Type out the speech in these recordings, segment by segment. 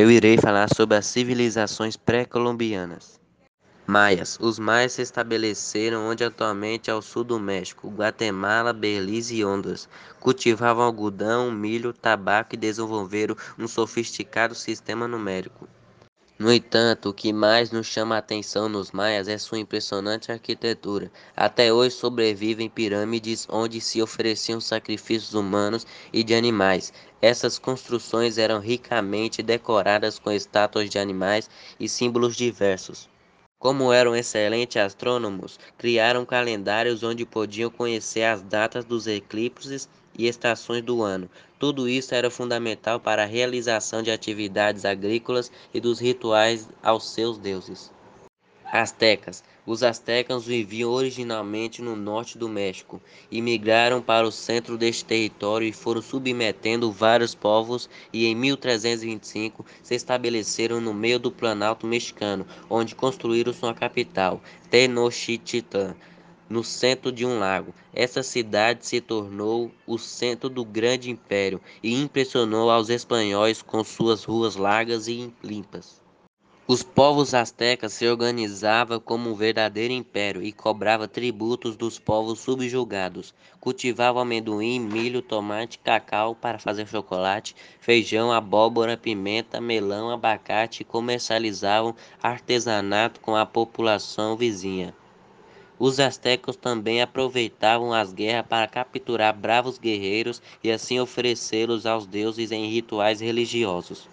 Eu irei falar sobre as civilizações pré-colombianas. Maias. Os maias se estabeleceram onde atualmente é o sul do México, Guatemala, Belize e Honduras. Cultivavam algodão, milho, tabaco e desenvolveram um sofisticado sistema numérico. No entanto, o que mais nos chama a atenção nos maias é sua impressionante arquitetura. Até hoje sobrevivem pirâmides onde se ofereciam sacrifícios humanos e de animais. Essas construções eram ricamente decoradas com estátuas de animais e símbolos diversos. Como eram excelentes astrônomos, criaram calendários onde podiam conhecer as datas dos eclipses e estações do ano. Tudo isso era fundamental para a realização de atividades agrícolas e dos rituais aos seus deuses. Astecas. Os astecas viviam originalmente no norte do México e migraram para o centro deste território e foram submetendo vários povos e em 1325 se estabeleceram no meio do Planalto mexicano, onde construíram sua capital, Tenochtitlan no centro de um lago. Essa cidade se tornou o centro do grande império e impressionou aos espanhóis com suas ruas largas e limpas. Os povos astecas se organizavam como um verdadeiro império e cobrava tributos dos povos subjugados. Cultivavam amendoim, milho, tomate, cacau para fazer chocolate, feijão, abóbora, pimenta, melão, abacate e comercializavam artesanato com a população vizinha. Os astecos também aproveitavam as guerras para capturar bravos guerreiros e assim oferecê-los aos deuses em rituais religiosos.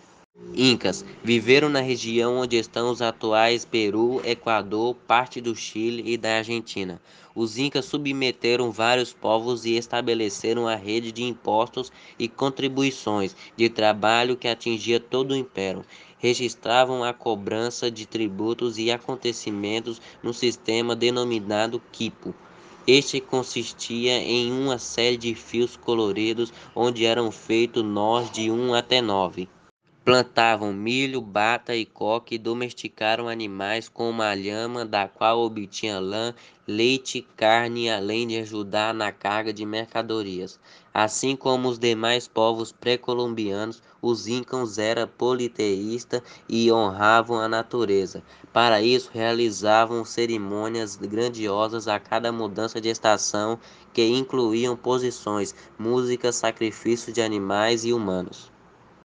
Incas viveram na região onde estão os atuais Peru, Equador, parte do Chile e da Argentina. Os Incas submeteram vários povos e estabeleceram a rede de impostos e contribuições de trabalho que atingia todo o império. Registravam a cobrança de tributos e acontecimentos no sistema denominado quipo. Este consistia em uma série de fios coloridos onde eram feitos nós de um até nove. Plantavam milho, bata e coque e domesticaram animais como a lhama, da qual obtinha lã, leite, carne, além de ajudar na carga de mercadorias. Assim como os demais povos pré-colombianos, os incas eram politeístas e honravam a natureza. Para isso, realizavam cerimônias grandiosas a cada mudança de estação, que incluíam posições, músicas, sacrifícios de animais e humanos.